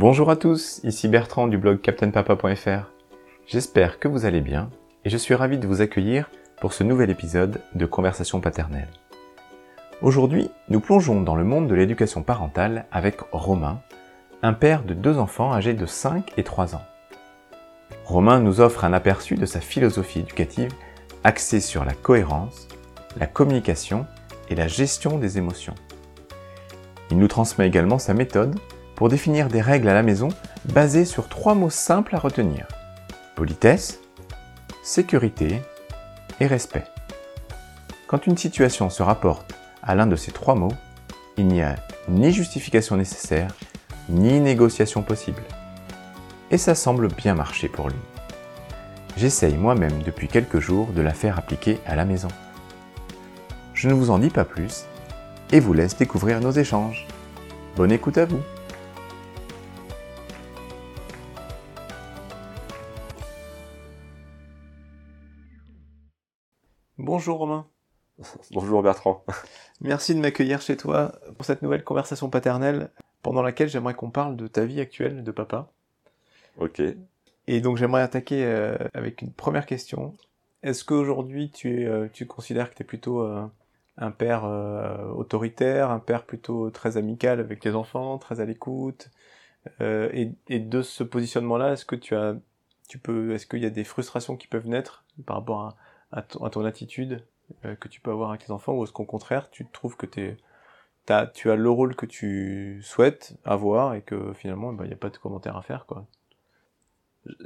Bonjour à tous, ici Bertrand du blog captainpapa.fr. J'espère que vous allez bien et je suis ravi de vous accueillir pour ce nouvel épisode de Conversation paternelle. Aujourd'hui, nous plongeons dans le monde de l'éducation parentale avec Romain, un père de deux enfants âgés de 5 et 3 ans. Romain nous offre un aperçu de sa philosophie éducative axée sur la cohérence, la communication et la gestion des émotions. Il nous transmet également sa méthode pour définir des règles à la maison basées sur trois mots simples à retenir. Politesse, sécurité et respect. Quand une situation se rapporte à l'un de ces trois mots, il n'y a ni justification nécessaire, ni négociation possible. Et ça semble bien marcher pour lui. J'essaye moi-même depuis quelques jours de la faire appliquer à la maison. Je ne vous en dis pas plus et vous laisse découvrir nos échanges. Bonne écoute à vous Bonjour Romain. Bonjour Bertrand. Merci de m'accueillir chez toi pour cette nouvelle conversation paternelle pendant laquelle j'aimerais qu'on parle de ta vie actuelle de papa. Ok. Et donc j'aimerais attaquer euh, avec une première question. Est-ce qu'aujourd'hui tu, euh, tu considères que tu es plutôt euh, un père autoritaire, un père plutôt très amical avec tes enfants, très à l'écoute et, et, de ce positionnement-là, est-ce que tu as, tu peux, est-ce qu'il y a des frustrations qui peuvent naître par rapport à, à, ton, attitude que tu peux avoir avec tes enfants, ou est-ce qu'au contraire tu trouves que tu as, tu as le rôle que tu souhaites avoir et que finalement il n'y a pas de commentaire à faire quoi?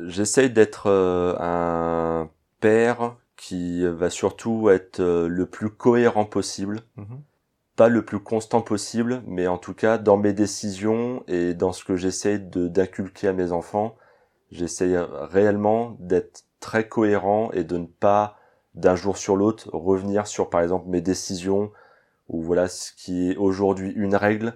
J'essaye d'être euh, un père qui va surtout être euh, le plus cohérent possible. Mhm. Pas le plus constant possible, mais en tout cas dans mes décisions et dans ce que j'essaye d'inculquer à mes enfants, j'essaye réellement d'être très cohérent et de ne pas d'un jour sur l'autre revenir sur par exemple mes décisions ou voilà ce qui est aujourd'hui une règle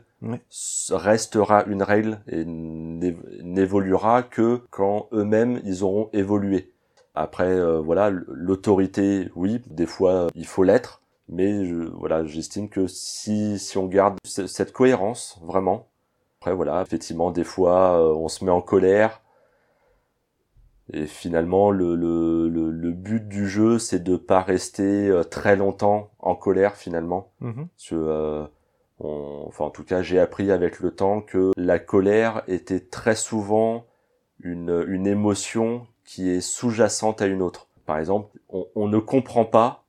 restera une règle et n'évoluera que quand eux-mêmes ils auront évolué. Après euh, voilà l'autorité oui des fois il faut l'être mais voilà j'estime que si si on garde cette cohérence vraiment après voilà effectivement des fois euh, on se met en colère et finalement, le, le, le, but du jeu, c'est de pas rester euh, très longtemps en colère finalement. Mm-hmm. euh, enfin, en tout cas, j'ai appris avec le temps que la colère était très souvent une, une émotion qui est sous-jacente à une autre. Par exemple, on, on ne comprend pas,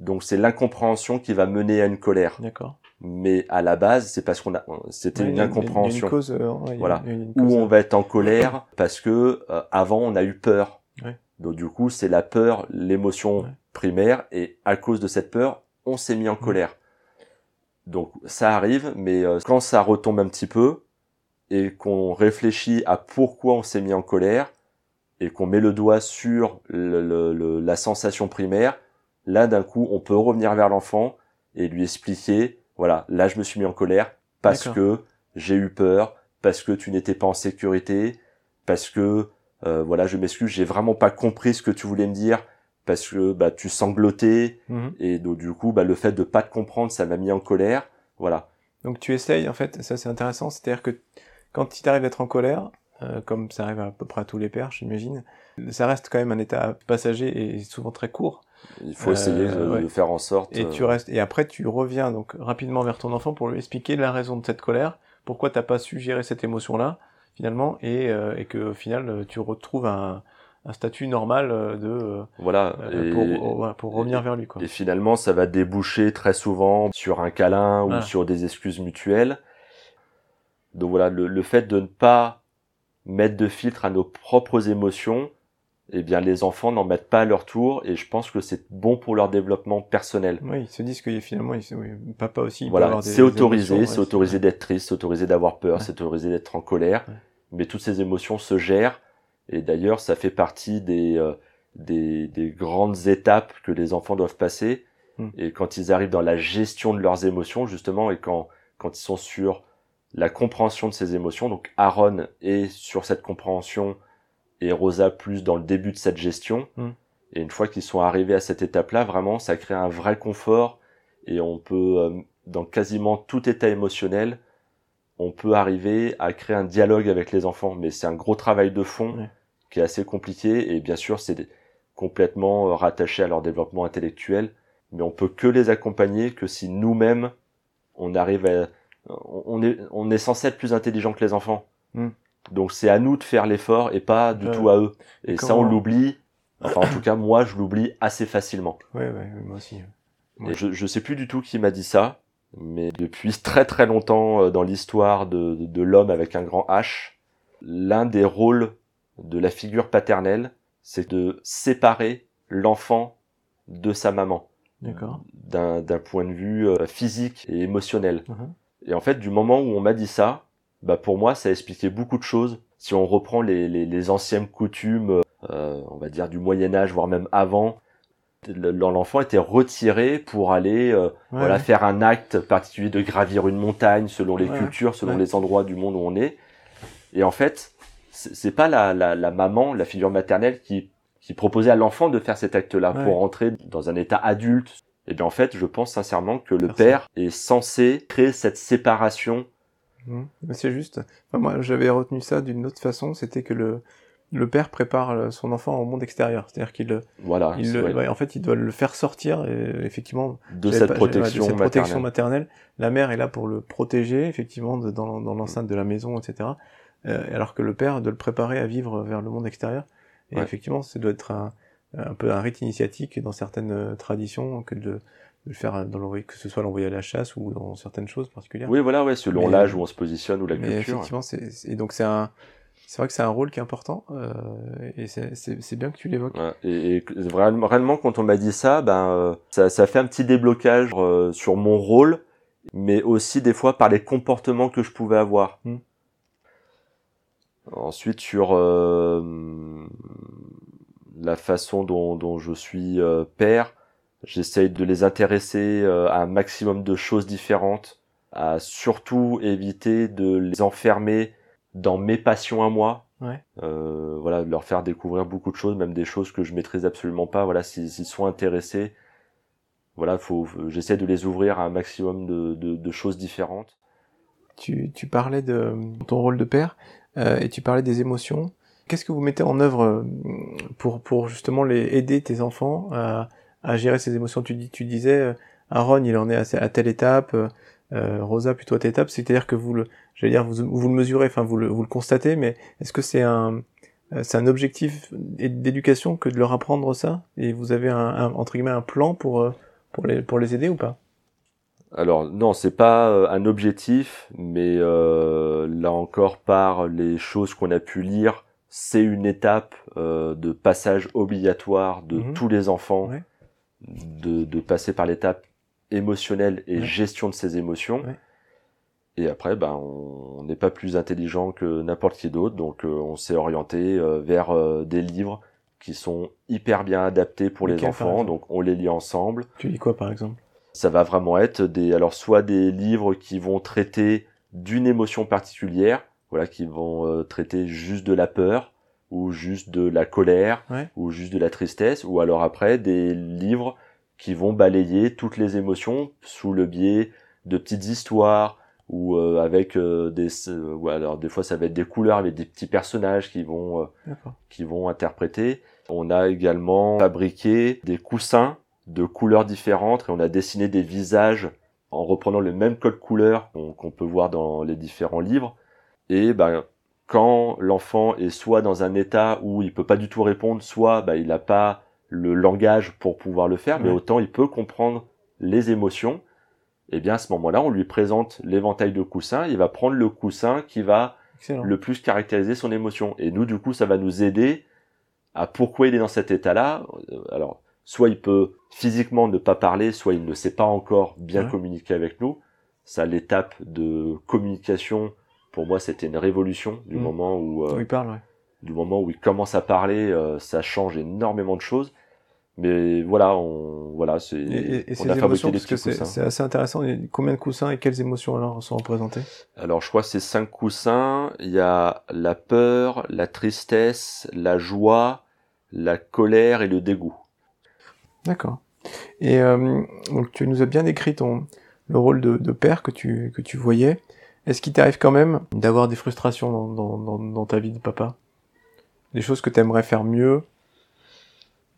donc c'est l'incompréhension qui va mener à une colère. D'accord mais à la base c'est parce qu'on a c'était une incompréhension. voilà. où on va être en colère parce que euh, avant on a eu peur. Donc du coup c'est la peur l'émotion primaire. Et à cause de cette peur on s'est mis en colère. Donc ça arrive mais euh, quand ça retombe un petit peu et qu'on réfléchit à pourquoi on s'est mis en colère et qu'on met le doigt sur le, la sensation primaire là d'un coup on peut revenir vers l'enfant et lui expliquer voilà, là je me suis mis en colère parce que j'ai eu peur, parce que tu n'étais pas en sécurité, parce que euh, voilà, je m'excuse, j'ai vraiment pas compris ce que tu voulais me dire parce que bah tu sanglotais mhm. et donc du coup bah le fait de pas te comprendre, ça m'a mis en colère, voilà. Donc tu essayes en fait, ça c'est intéressant, c'est-à-dire que quand il t'arrive d'être en colère, euh, comme ça arrive à peu près à tous les pères, j'imagine, ça reste quand même un état passager et souvent très court. Il faut essayer euh, de, faire en sorte. Et tu euh, restes et après tu reviens donc rapidement vers ton enfant pour lui expliquer la raison de cette colère, pourquoi t'as pas su gérer cette émotion là finalement et, euh, et que au final tu retrouves un, un statut normal de voilà pour, pour, revenir vers lui quoi. Et finalement ça va déboucher très souvent sur un câlin ou sur des excuses mutuelles. Donc voilà le, le fait de ne pas mettre de filtre à nos propres émotions eh bien les enfants n'en mettent pas à leur tour et je pense que c'est bon pour leur développement personnel. Oui, ils se disent que finalement, ils, papa aussi. Voilà, c'est autorisé, c'est autorisé d'être triste, c'est autorisé d'avoir peur, c'est autorisé d'être en colère, mais toutes ces émotions se gèrent et d'ailleurs ça fait partie des, euh, des, des grandes étapes que les enfants doivent passer hmm. et quand ils arrivent dans la gestion de leurs émotions justement et quand quand ils sont sur la compréhension de ces émotions, donc Aaron est sur cette compréhension et Rosa plus dans le début de cette gestion. Hmm. Et une fois qu'ils sont arrivés à cette étape-là, vraiment, ça crée un vrai confort et on peut, euh, dans quasiment tout état émotionnel, on peut arriver à créer un dialogue avec les enfants. Mais c'est un gros travail de fond qui est assez compliqué et bien sûr c'est complètement euh, rattaché à leur développement intellectuel. Mais on peut que les accompagner que si nous-mêmes on arrive à, on est, on est censé être plus intelligent que les enfants. Hmm. Donc c'est à nous de faire l'effort et pas du tout à eux. Et ça on l'oublie. Enfin en tout cas moi je l'oublie assez facilement. Ouais ouais moi aussi. je, je sais plus du tout qui m'a dit ça, mais depuis très très longtemps euh, dans l'histoire de, de, l'homme avec un grand H, l'un des rôles de la figure paternelle, c'est de séparer l'enfant de sa maman. D'un point de vue euh, physique et émotionnel. Uh-huh. Et en fait, du moment où on m'a dit ça, bah pour moi, ça expliquait beaucoup de choses. Si on reprend les, les, les anciennes coutumes, euh, on va dire du Moyen Âge, voire même avant, l'enfant était retiré pour aller euh, voilà faire un acte particulier de gravir une montagne selon les cultures, selon les endroits du monde où on est. Et en fait, c'est pas la, la, la, maman, la figure maternelle qui qui proposait à l'enfant de faire cet acte-là pour entrer dans un état adulte. Et eh bien en fait, je pense sincèrement que le père est censé créer cette séparation. Mmh. C'est juste. moi, j'avais retenu ça d'une autre façon, c'était que le le père prépare son enfant au monde extérieur. C'est-à-dire qu'il voilà, il en fait, il doit le faire sortir et, effectivement de cette, protection, cette protection maternelle. La mère est là pour le protéger effectivement dans, dans l'enceinte de la maison, etc. Euh, alors que le père doit le préparer à vivre vers le monde extérieur. Et effectivement, ça doit être un, un, peu un rite initiatique dans certaines euh, traditions que de, le faire dans que ce soit l'envoyer à la chasse ou dans certaines choses particulières. Oui, voilà, ouais, selon l'âge où on se positionne ou la culture. Effectivement, c'est, et donc c'est un, c'est vrai que c'est un rôle qui est important euh, et c'est bien que tu l'évoques. Ouais, et, et, vraiment, réellement, quand on m'a dit ça, ben euh, ça, ça fait un petit déblocage euh, sur mon rôle, mais aussi des fois par les comportements que je pouvais avoir. Hmm. Ensuite sur euh, la façon dont, dont je suis père, j'essaye de les intéresser à un maximum de choses différentes, à surtout éviter de les enfermer dans mes passions à moi. Ouais. Euh, voilà, de leur faire découvrir beaucoup de choses, même des choses que je maîtrise absolument pas. Voilà, s'ils sont intéressés, voilà, faut, j'essaie de les ouvrir à un maximum de, de, de choses différentes. Tu, tu, parlais de ton rôle de père euh, et tu parlais des émotions. Qu'est-ce que vous mettez en œuvre euh, pour, pour justement les aider tes enfants à, à gérer ces émotions. Tu, dis, tu disais, euh, Aaron, il en est à, à telle étape, euh, Rosa plutôt à telle étape, c'est-à-dire que vous le, j'allais dire, vous, vous le mesurez, enfin vous le, vous le constatez, mais est-ce que c'est un, euh, c'est un objectif d'éducation que de leur apprendre ça? Et vous avez un, entre guillemets un plan pour euh, pour les pour les aider ou pas? Alors non, c'est pas euh, un objectif, mais euh, là encore par les choses qu'on a pu lire, c'est une étape euh, de passage obligatoire de mhm. tous les enfants, de, de passer par l'étape émotionnelle et gestion de ses émotions. Et après, ben, on n'est pas plus intelligent que n'importe qui d'autre, donc euh, on s'est orienté euh, vers euh, des livres qui sont hyper bien adaptés pour les enfants, donc on les lit ensemble. Tu lis quoi par exemple? Ça va vraiment être des, alors soit des livres qui vont traiter d'une émotion particulière, voilà, qui vont traiter juste de la peur, ou juste de la colère, ou juste de la tristesse, ou alors après des livres qui vont balayer toutes les émotions sous le biais de petites histoires ou euh, avec euh, des euh, alors des fois ça va être des couleurs avec des petits personnages qui vont qui vont interpréter. On a également fabriqué des coussins de couleurs différentes et on a dessiné des visages en reprenant le même code couleur qu'on peut voir dans les différents livres et ben quand l'enfant est soit dans un état où il peut pas du tout répondre, soit ben, il n'a pas le langage pour pouvoir le faire, mais autant il peut comprendre les émotions. Et eh bien à ce moment-là, on lui présente l'éventail de coussins, il va prendre le coussin qui va le plus caractériser son émotion. Et nous, du coup, ça va nous aider à pourquoi il est dans cet état-là. Euh, alors, soit il peut physiquement ne pas parler, soit il ne sait pas encore bien communiquer avec nous. Ça, l'étape de communication, pour moi, c'était une révolution du mm. moment où, euh, il parle, du moment où il commence à parler, euh, ça change énormément de choses. Mais voilà, on, voilà, c'est, on a fabriqué des petits coussins. C'est assez intéressant. Combien de coussins et quelles émotions alors sont représentées Alors, je crois que c'est cinq coussins. Il y a la peur, la tristesse, la joie, la colère et le dégoût. D'accord. Et euh, donc, tu nous as bien décrit ton le rôle de, de père que tu que tu voyais. Est-ce qu'il t'arrive quand même d'avoir des frustrations dans, dans, dans, ta vie de papa? Des choses que tu aimerais faire mieux,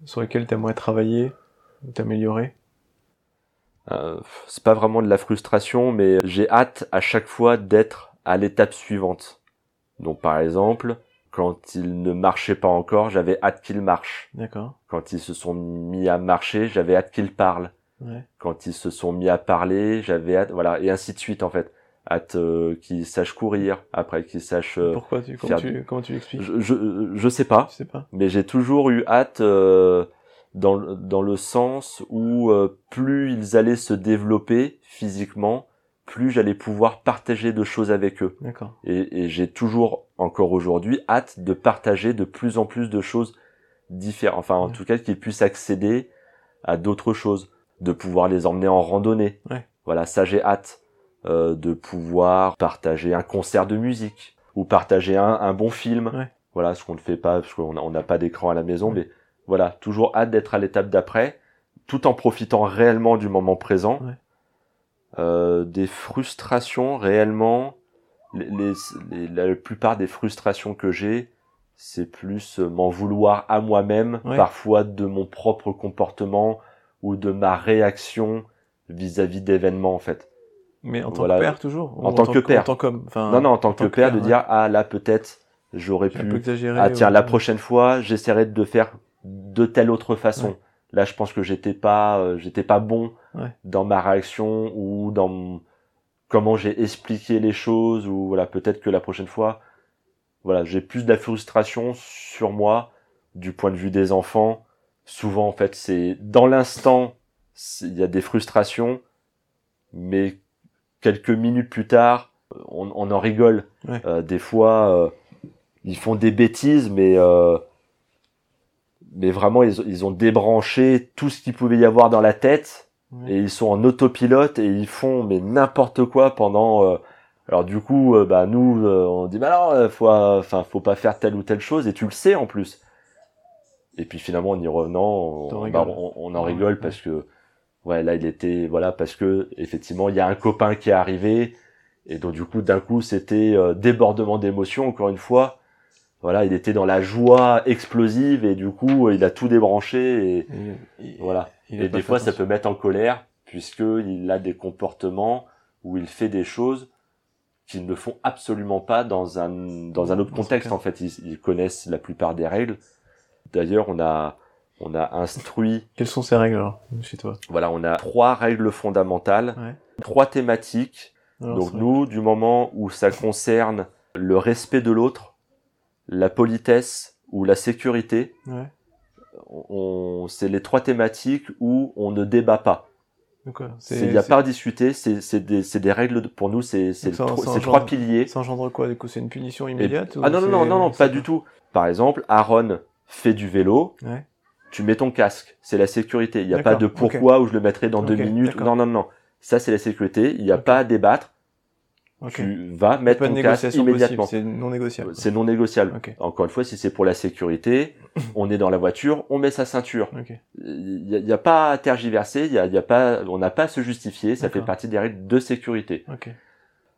sur lesquelles tu aimerais travailler, t'améliorer euh, C'est pas vraiment de la frustration, mais j'ai hâte à chaque fois d'être à l'étape suivante. Donc par exemple, quand ils ne marchaient pas encore, j'avais hâte qu'ils marchent. D'accord. Quand ils se sont mis à marcher, j'avais hâte qu'ils parlent. Ouais. Quand ils se sont mis à parler, j'avais hâte, voilà, et ainsi de suite en fait. Hâte euh, qu'ils sachent courir, après qu'ils sachent. Euh, Pourquoi tu comment, tu comment tu l'expliques je, je je sais pas. Je sais pas. Mais j'ai toujours eu hâte euh, dans dans le sens où euh, plus ils allaient se développer physiquement, plus j'allais pouvoir partager de choses avec eux. D'accord. Et, et j'ai toujours, encore aujourd'hui, hâte de partager de plus en plus de choses différentes. Enfin, en tout cas, qu'ils puissent accéder à d'autres choses, de pouvoir les emmener en randonnée. Ouais. Voilà, ça j'ai hâte euh, de pouvoir partager un concert de musique ou partager un, un bon film. Ouais. Voilà, ce qu'on ne fait pas parce qu'on n'a pas d'écran à la maison, mais voilà, toujours hâte d'être à l'étape d'après, tout en profitant réellement du moment présent. Ouais. Euh, des frustrations réellement les, les, la plupart des frustrations que j'ai c'est plus m'en vouloir à moi-même Ouais. parfois de mon propre comportement ou de ma réaction vis-à-vis d'événements en fait Mais en tant Voilà. que père toujours Ou En tant que père. En tant qu'homme. Enfin, non non en tant que tant père de dire ah là peut-être j'aurais pu exagéré. ah tiens la prochaine fois j'essaierai de faire de telle autre façon Ouais. là je pense que j'étais pas euh, j'étais pas bon Ouais. dans ma réaction ou dans comment j'ai expliqué les choses ou voilà peut-être que la prochaine fois voilà j'ai plus de la frustration sur moi du point de vue des enfants souvent en fait c'est dans l'instant il y a des frustrations mais quelques minutes plus tard on, on en rigole Ouais. Euh, des fois euh, ils font des bêtises mais euh, mais vraiment ils, ils ont débranché tout ce qu'il pouvait y avoir dans la tête Ouais. et ils sont en autopilote et ils font mais n'importe quoi pendant euh, alors du coup euh, bah nous euh, on dit bah non euh, faut enfin faut pas faire telle ou telle chose et tu le sais en plus et puis finalement en y revenant on, bah, on, on en rigole ouais. parce que ouais là il était voilà parce que effectivement il y a un copain qui est arrivé et donc du coup d'un coup c'était euh, débordement d'émotions encore une fois voilà il était dans la joie explosive et du coup il a tout débranché et voilà il et des fois, ça peut mettre en colère, puisqu'il a des comportements où il fait des choses qu'ils ne font absolument pas dans un, dans un autre contexte. En fait, ils, ils connaissent la plupart des règles. D'ailleurs, on a, on a instruit, Quelles sont ces règles alors chez toi? Voilà, on a trois règles fondamentales, Ouais. trois thématiques. Alors, Donc nous, du moment où ça concerne le respect de l'autre, la politesse ou la sécurité, Ouais. on, c'est les trois thématiques où on ne débat pas. Il n'y a pas à discuter, c'est des, règles, de- pour nous, c'est trois piliers. Ça engendre quoi du coup? C'est une punition immédiate ou Ah non, non, non, non, pas du tout. Par exemple, Aaron fait du vélo, Ouais. Tu mets ton casque, c'est la sécurité. Il n'y a pas de pourquoi ou je le mettrai dans deux minutes. Non, non, non. Ça, c'est la sécurité. Il n'y a pas à débattre. Tu vas mettre ton casque immédiatement. c'est non négociable. C'est non négociable. Encore une fois, si c'est pour la sécurité, on est dans la voiture, on met sa ceinture. Il n'y a, pas à tergiverser, il y a, il y a pas, on n'a pas à se justifier, ça fait partie des règles de sécurité.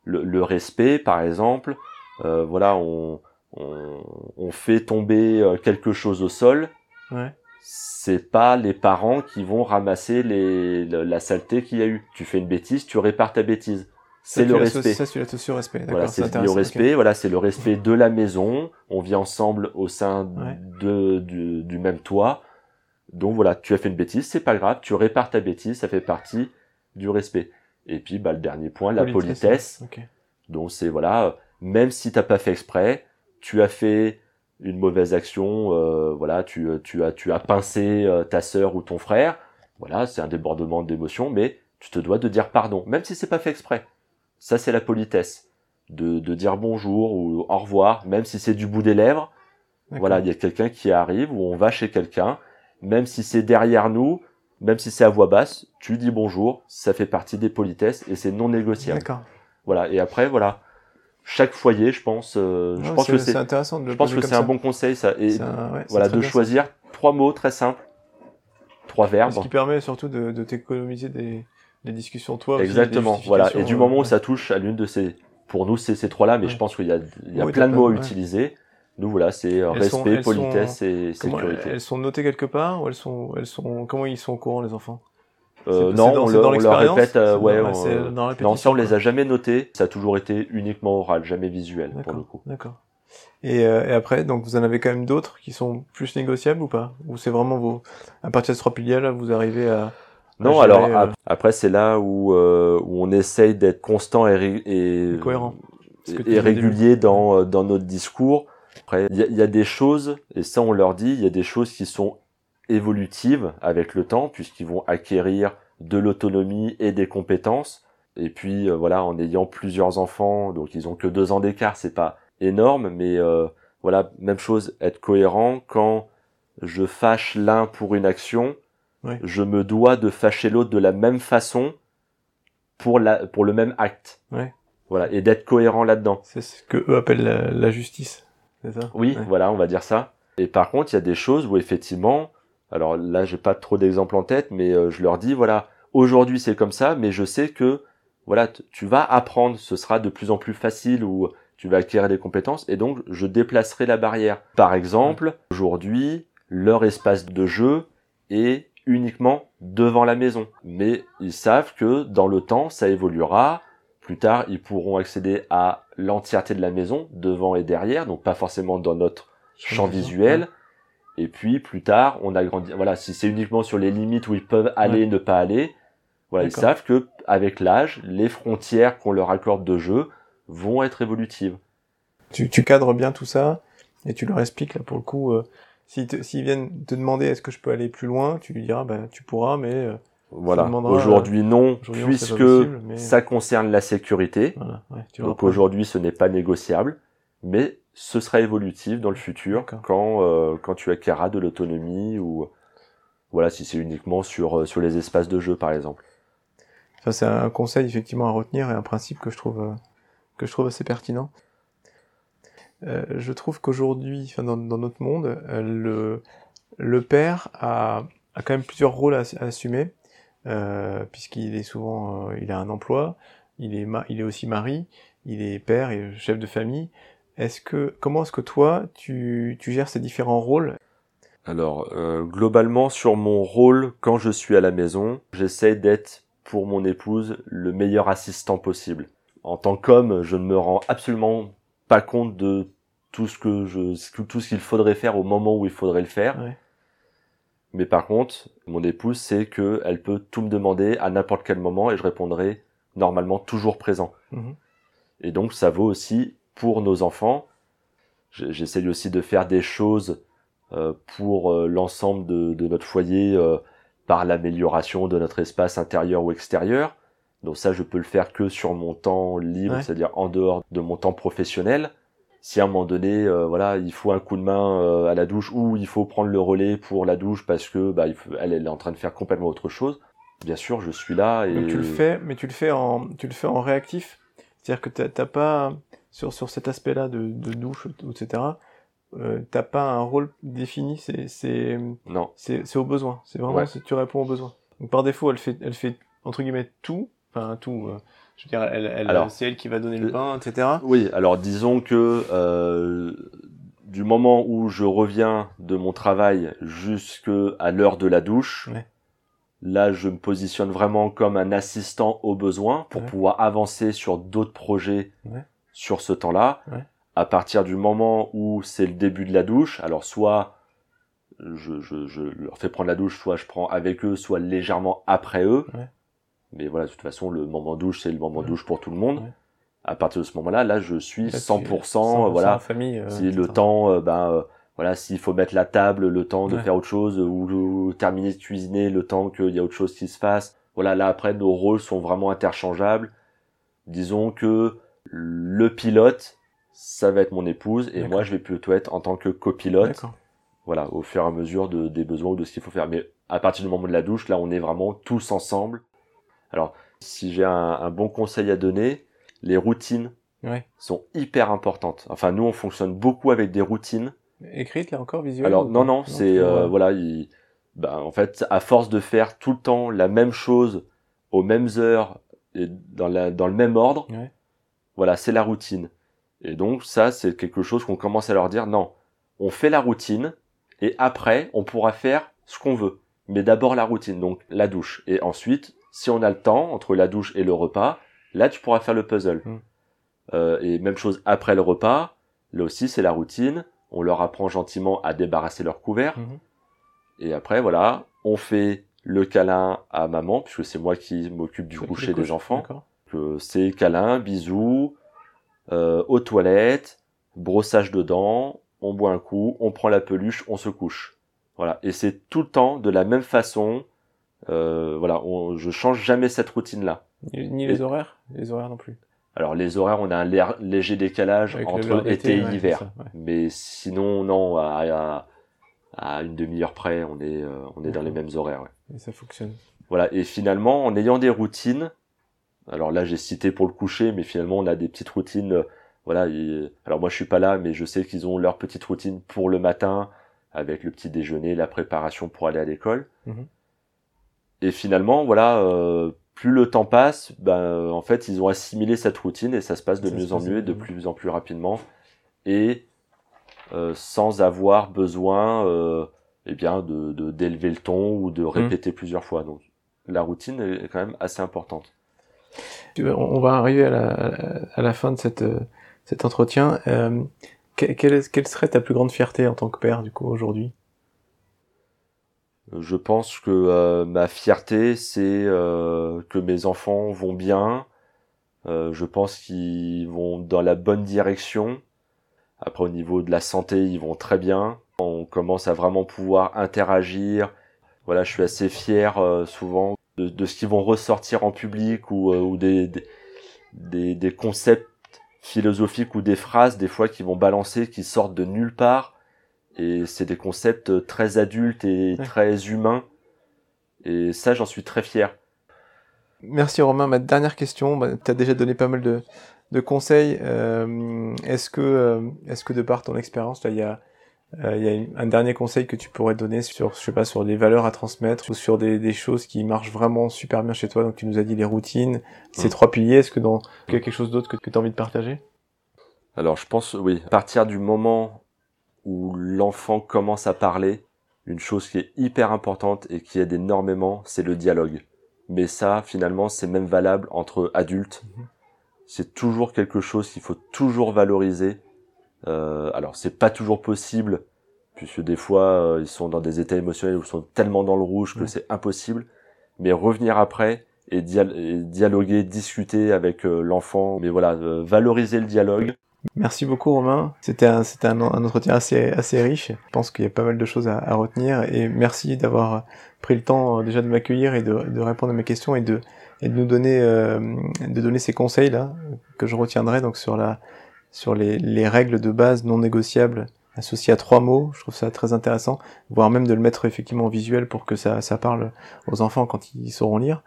Le, le respect, par exemple, euh, voilà, on, on, on fait tomber euh, quelque chose au sol, Ouais. C'est pas les parents qui vont ramasser les, le- la saleté qu'il y a eu. Tu fais une bêtise, tu répares ta bêtise. C'est le respect. Ça, tu l'associes au respect. Voilà, c'est lié au respect. Voilà, c'est le respect de la maison. On vit ensemble au sein Ouais. de, du, du même toit. Donc voilà, tu as fait une bêtise, c'est pas grave. Tu répares ta bêtise, ça fait partie du respect. Et puis, bah, le dernier point, la politesse. Donc c'est voilà, même si t'as pas fait exprès, tu as fait une mauvaise action, euh, voilà, tu, euh, tu as tu as pincé euh, ta sœur ou ton frère, voilà, c'est un débordement d'émotions, mais tu te dois de dire pardon, même si c'est pas fait exprès. Ça c'est la politesse, de, de dire bonjour ou au revoir, même si c'est du bout des lèvres. Voilà, il y a quelqu'un qui arrive ou on va chez quelqu'un, même si c'est derrière nous, même si c'est à voix basse, tu dis bonjour, ça fait partie des politesses et c'est non négociable. D'accord. Voilà. Et après, voilà. Chaque foyer, je pense, euh, je pense que c'est intéressant de je pense que c'est un bon conseil, ça. Et un- ouais, voilà, de ça. choisir trois mots très simples, trois verbes. Ce qui permet surtout de, de t'économiser des, des discussions toi Exactement. Voilà. Et du justifications, moment où euh, ça touche à l'une de ces pour nous, c'est ces trois-là, mais je pense qu'il y a, il y a plein de mots à utiliser. Nous, voilà, c'est respect, politesse et sécurité. elles sont notées quelque part ou elles sont, elles sont, comment ils sont au courant, les enfants? Euh, non, on, le, on répète, euh, ouais, on, non, ça on les a jamais notés. Ça a toujours été uniquement oral, jamais visuel pour le coup. D'accord. Et, euh, et, après, donc vous en avez quand même d'autres qui sont plus négociables ou pas? Ou c'est vraiment vos, à partir de ce trois piliers là, vous arrivez à non, alors euh, après c'est là où, où on essaye d'être constant et, et, cohérent et, régulier dans dans notre discours. Après, il y, y a, des choses et ça on leur dit, il y a des choses qui sont évolutives avec le temps puisqu'ils vont acquérir de l'autonomie et des compétences. Et puis voilà, en ayant plusieurs enfants, donc ils ont que deux ans d'écart, c'est pas énorme, mais euh, voilà, même chose, être cohérent quand je fâche l'un pour une action, je me dois de fâcher l'autre de la même façon pour la pour le même acte. Voilà, et d'être cohérent là-dedans. C'est ce que eux appellent la, justice, c'est ça? Oui, voilà, on va dire ça. Et par contre, il y a des choses où effectivement, alors là, j'ai pas trop d'exemples en tête, mais euh, je leur dis voilà, aujourd'hui c'est comme ça, mais je sais que voilà, tu vas apprendre, ce sera de plus en plus facile ou tu vas acquérir des compétences et donc je déplacerai la barrière. Par exemple, aujourd'hui, leur espace de jeu est uniquement devant la maison. Mais ils savent que dans le temps, ça évoluera. Plus tard, ils pourront accéder à l'entièreté de la maison, devant et derrière, donc pas forcément dans notre champ visuel. Et puis plus tard, on agrandit. Voilà, si c'est uniquement sur les limites où ils peuvent aller, ne pas aller, voilà, ils savent que avec l'âge, les frontières qu'on leur accorde de jeu vont être évolutives. Tu, tu, cadres bien tout ça et tu leur expliques là pour le coup. Euh, S'ils viennent te demander est-ce que je peux aller plus loin, tu lui diras bah tu pourras, mais euh, voilà. Aujourd'hui non, puisque ça concerne la sécurité. Voilà, ouais, Donc aujourd'hui ce n'est pas négociable, mais ce sera évolutif dans le futur quand euh, quand tu acquéras de l'autonomie ou voilà si c'est uniquement sur euh, sur les espaces de jeu par exemple. Ça c'est un conseil effectivement à retenir et un principe que je trouve euh, que je trouve assez pertinent. Euh, je trouve qu'aujourd'hui, dans, dans, notre monde, le, le père a, a quand même plusieurs rôles à, assumer, puisqu'il est souvent, il a un emploi, il est, il est aussi mari, il est père et chef de famille. Est-ce que, comment est-ce que toi, tu, tu gères ces différents rôles? Alors, globalement, sur mon rôle, quand je suis à la maison, j'essaie d'être pour mon épouse le meilleur assistant possible en tant qu'homme, je ne me rends absolument pas compte de tout ce que je, tout ce qu'il faudrait faire au moment où il faudrait le faire. Mais par contre, mon épouse sait que elle peut tout me demander à n'importe quel moment et je répondrai normalement toujours présent. Mhm. Et donc ça vaut aussi pour nos enfants. J'essaye aussi de faire des choses euh, pour euh, l'ensemble de, de, notre foyer euh, par l'amélioration de notre espace intérieur ou extérieur. Donc ça, je peux le faire que sur mon temps libre, c'est-à-dire en dehors de mon temps professionnel. Si à un moment donné, euh, voilà, il faut un coup de main euh, à la douche ou il faut prendre le relais pour la douche parce que bah, elle, est en train de faire complètement autre chose. Bien sûr, je suis là et tu le fais, mais tu le fais en, tu le fais en réactif. C'est-à-dire que t'as pas sur sur cet aspect-là de, de douche, etc. Euh, t'as pas un rôle défini. C'est c'est non. C'est au besoin. C'est vraiment tu réponds aux besoins. Donc par défaut, elle fait elle fait entre guillemets tout Enfin, tout. Euh, je veux dire, elle, elle, c'est elle qui va donner le pain, etc. Oui, alors disons que euh, du moment où je reviens de mon travail jusqu'à l'heure de la douche, là, je me positionne vraiment comme un assistant au besoin pour pouvoir avancer sur d'autres projets sur ce temps-là. À partir du moment où c'est le début de la douche, alors soit je, je, je, leur fais prendre la douche, soit je prends avec eux, soit légèrement après eux. Mais voilà, de toute façon, le moment douche, c'est le moment douche pour tout le monde. À partir de ce moment-là, là, je suis 100%, voilà. Famille, euh, si le temps, euh, ben, euh, voilà, s'il faut mettre la table, le temps de faire autre chose, ou, terminer de cuisiner, le temps qu'il y a autre chose qui se passe. Voilà, là, après, nos rôles sont vraiment interchangeables. Disons que le pilote, ça va être mon épouse, et moi, je vais plutôt être en tant que copilote. Voilà, au fur et à mesure de, des besoins ou de ce qu'il faut faire. Mais à partir du moment de la douche, là, on est vraiment tous ensemble alors, si j'ai un, bon conseil à donner, les routines sont hyper importantes. Enfin, nous, on fonctionne beaucoup avec des routines. Écrites, là encore, visuelles Alors, non, non, c'est, euh, voilà, ben, en fait, à force de faire tout le temps la même chose aux mêmes heures et dans, la, dans le même ordre, Voilà, c'est la routine. Et donc ça, c'est quelque chose qu'on commence à leur dire, non, on fait la routine, et après, on pourra faire ce qu'on veut. Mais d'abord la routine, donc la douche. Et ensuite, si on a le temps, entre la douche et le repas, là, tu pourras faire le puzzle. Mm. Euh, et même chose après le repas, là aussi, c'est la routine. On leur apprend gentiment à débarrasser leur couvert. Mm-hmm. Et après, voilà, on fait le câlin à maman, puisque c'est moi qui m'occupe du coucher des enfants. C'est câlin, bisous, euh, aux toilettes, brossage de dents, on boit un coup, on prend la peluche, on se couche. Voilà. Et c'est tout le temps de la même façon. Euh, voilà, on, je change jamais cette routine-là. Ni, les horaires, les horaires non plus. Alors les horaires, on a un léger décalage entre été, et hiver. Mais sinon, non, à, à, une demi-heure près, on est, euh, on est dans les mêmes horaires. Et ça fonctionne. Voilà. Et finalement, en ayant des routines, alors là j'ai cité pour le coucher, mais finalement on a des petites routines voilà. alors moi je suis pas là, mais je sais qu'ils ont leur petite routine pour le matin, avec le petit déjeuner, la préparation pour aller à l'école. Mhm. Et finalement, voilà, euh, plus le temps passe, ben en fait ils ont assimilé cette routine et ça se passe de mieux en mieux et de plus en plus rapidement et euh, sans avoir besoin, euh, eh bien, de d'élever le ton ou de mhm. répéter plusieurs fois. Donc la routine est quand même assez importante. On va arriver à la, fin de cette cet entretien. Euh, quelle, serait ta plus grande fierté en tant que père, du coup, aujourd'hui? Je pense que euh, ma fierté, c'est euh, que mes enfants vont bien. je pense qu'ils vont dans la bonne direction. Après, au niveau de la santé, ils vont très bien. On commence à vraiment pouvoir interagir. Voilà, je suis assez fier souvent de, ce qu'ils vont ressortir en public ou, des, des, des, concepts philosophiques ou des phrases des fois qui vont balancer, qui sortent de nulle part. Et c'est des concepts très adultes et très humains. Et ça, j'en suis très fier. Merci Romain. Ma dernière question, bah, tu as déjà donné pas mal de, de conseils. Euh, est-ce que, euh, est-ce que de par ton expérience, il y a euh, il y a un dernier conseil que tu pourrais donner sur, je sais pas, sur les valeurs à transmettre ou sur des, des choses qui marchent vraiment super bien chez toi. Donc tu nous as dit les routines, ces mm. trois piliers. Est-ce que dans il y a quelque chose d'autre que, que tu as envie de partager? Alors je pense oui. À partir du moment où l'enfant commence à parler, une chose qui est hyper importante et qui aide énormément, c'est le dialogue. Mais ça, finalement, c'est même valable entre adultes. Mm-hmm. C'est toujours quelque chose qu'il faut toujours valoriser euh, alors c'est pas toujours possible puisque des fois euh, ils sont dans des états émotionnels où ils sont tellement dans le rouge que c'est impossible. Mais revenir après et, dialoguer, discuter avec euh, l'enfant, mais voilà, valoriser le dialogue. Merci beaucoup Romain. C'était un, c'était un, entretien assez, assez riche. Je pense qu'il y a pas mal de choses à, retenir et merci d'avoir pris le temps déjà de m'accueillir et de, de, répondre à mes questions et de, et de nous donner, de donner ces conseils là que je retiendrai donc sur la, sur les, les, règles de base non négociables associées à trois mots. Je trouve ça très intéressant, voire même de le mettre effectivement en visuel pour que ça, ça parle aux enfants quand ils sauront lire.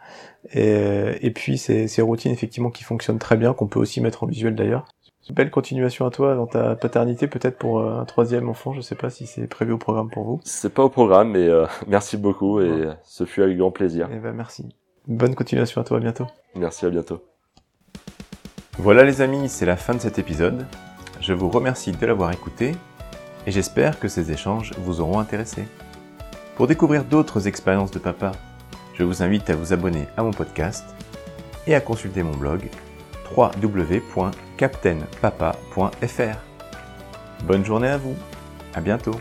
Et, et puis ces, ces routines effectivement qui fonctionnent très bien, qu'on peut aussi mettre en visuel d'ailleurs. Belle continuation à toi dans ta paternité, peut-être pour euh, un troisième enfant. Je sais pas si c'est prévu au programme pour vous. C'est pas au programme, mais euh, merci beaucoup et ce fut avec grand plaisir. Et eh ben merci. Bonne continuation à toi. À bientôt. Merci. À bientôt. Voilà les amis, c'est la fin de cet épisode. Je vous remercie de l'avoir écouté et j'espère que ces échanges vous auront intéressé. Pour découvrir d'autres expériences de papa, je vous invite à vous abonner à mon podcast et à consulter mon blog www.captainpapa.fr. Bonne journée à vous, à bientôt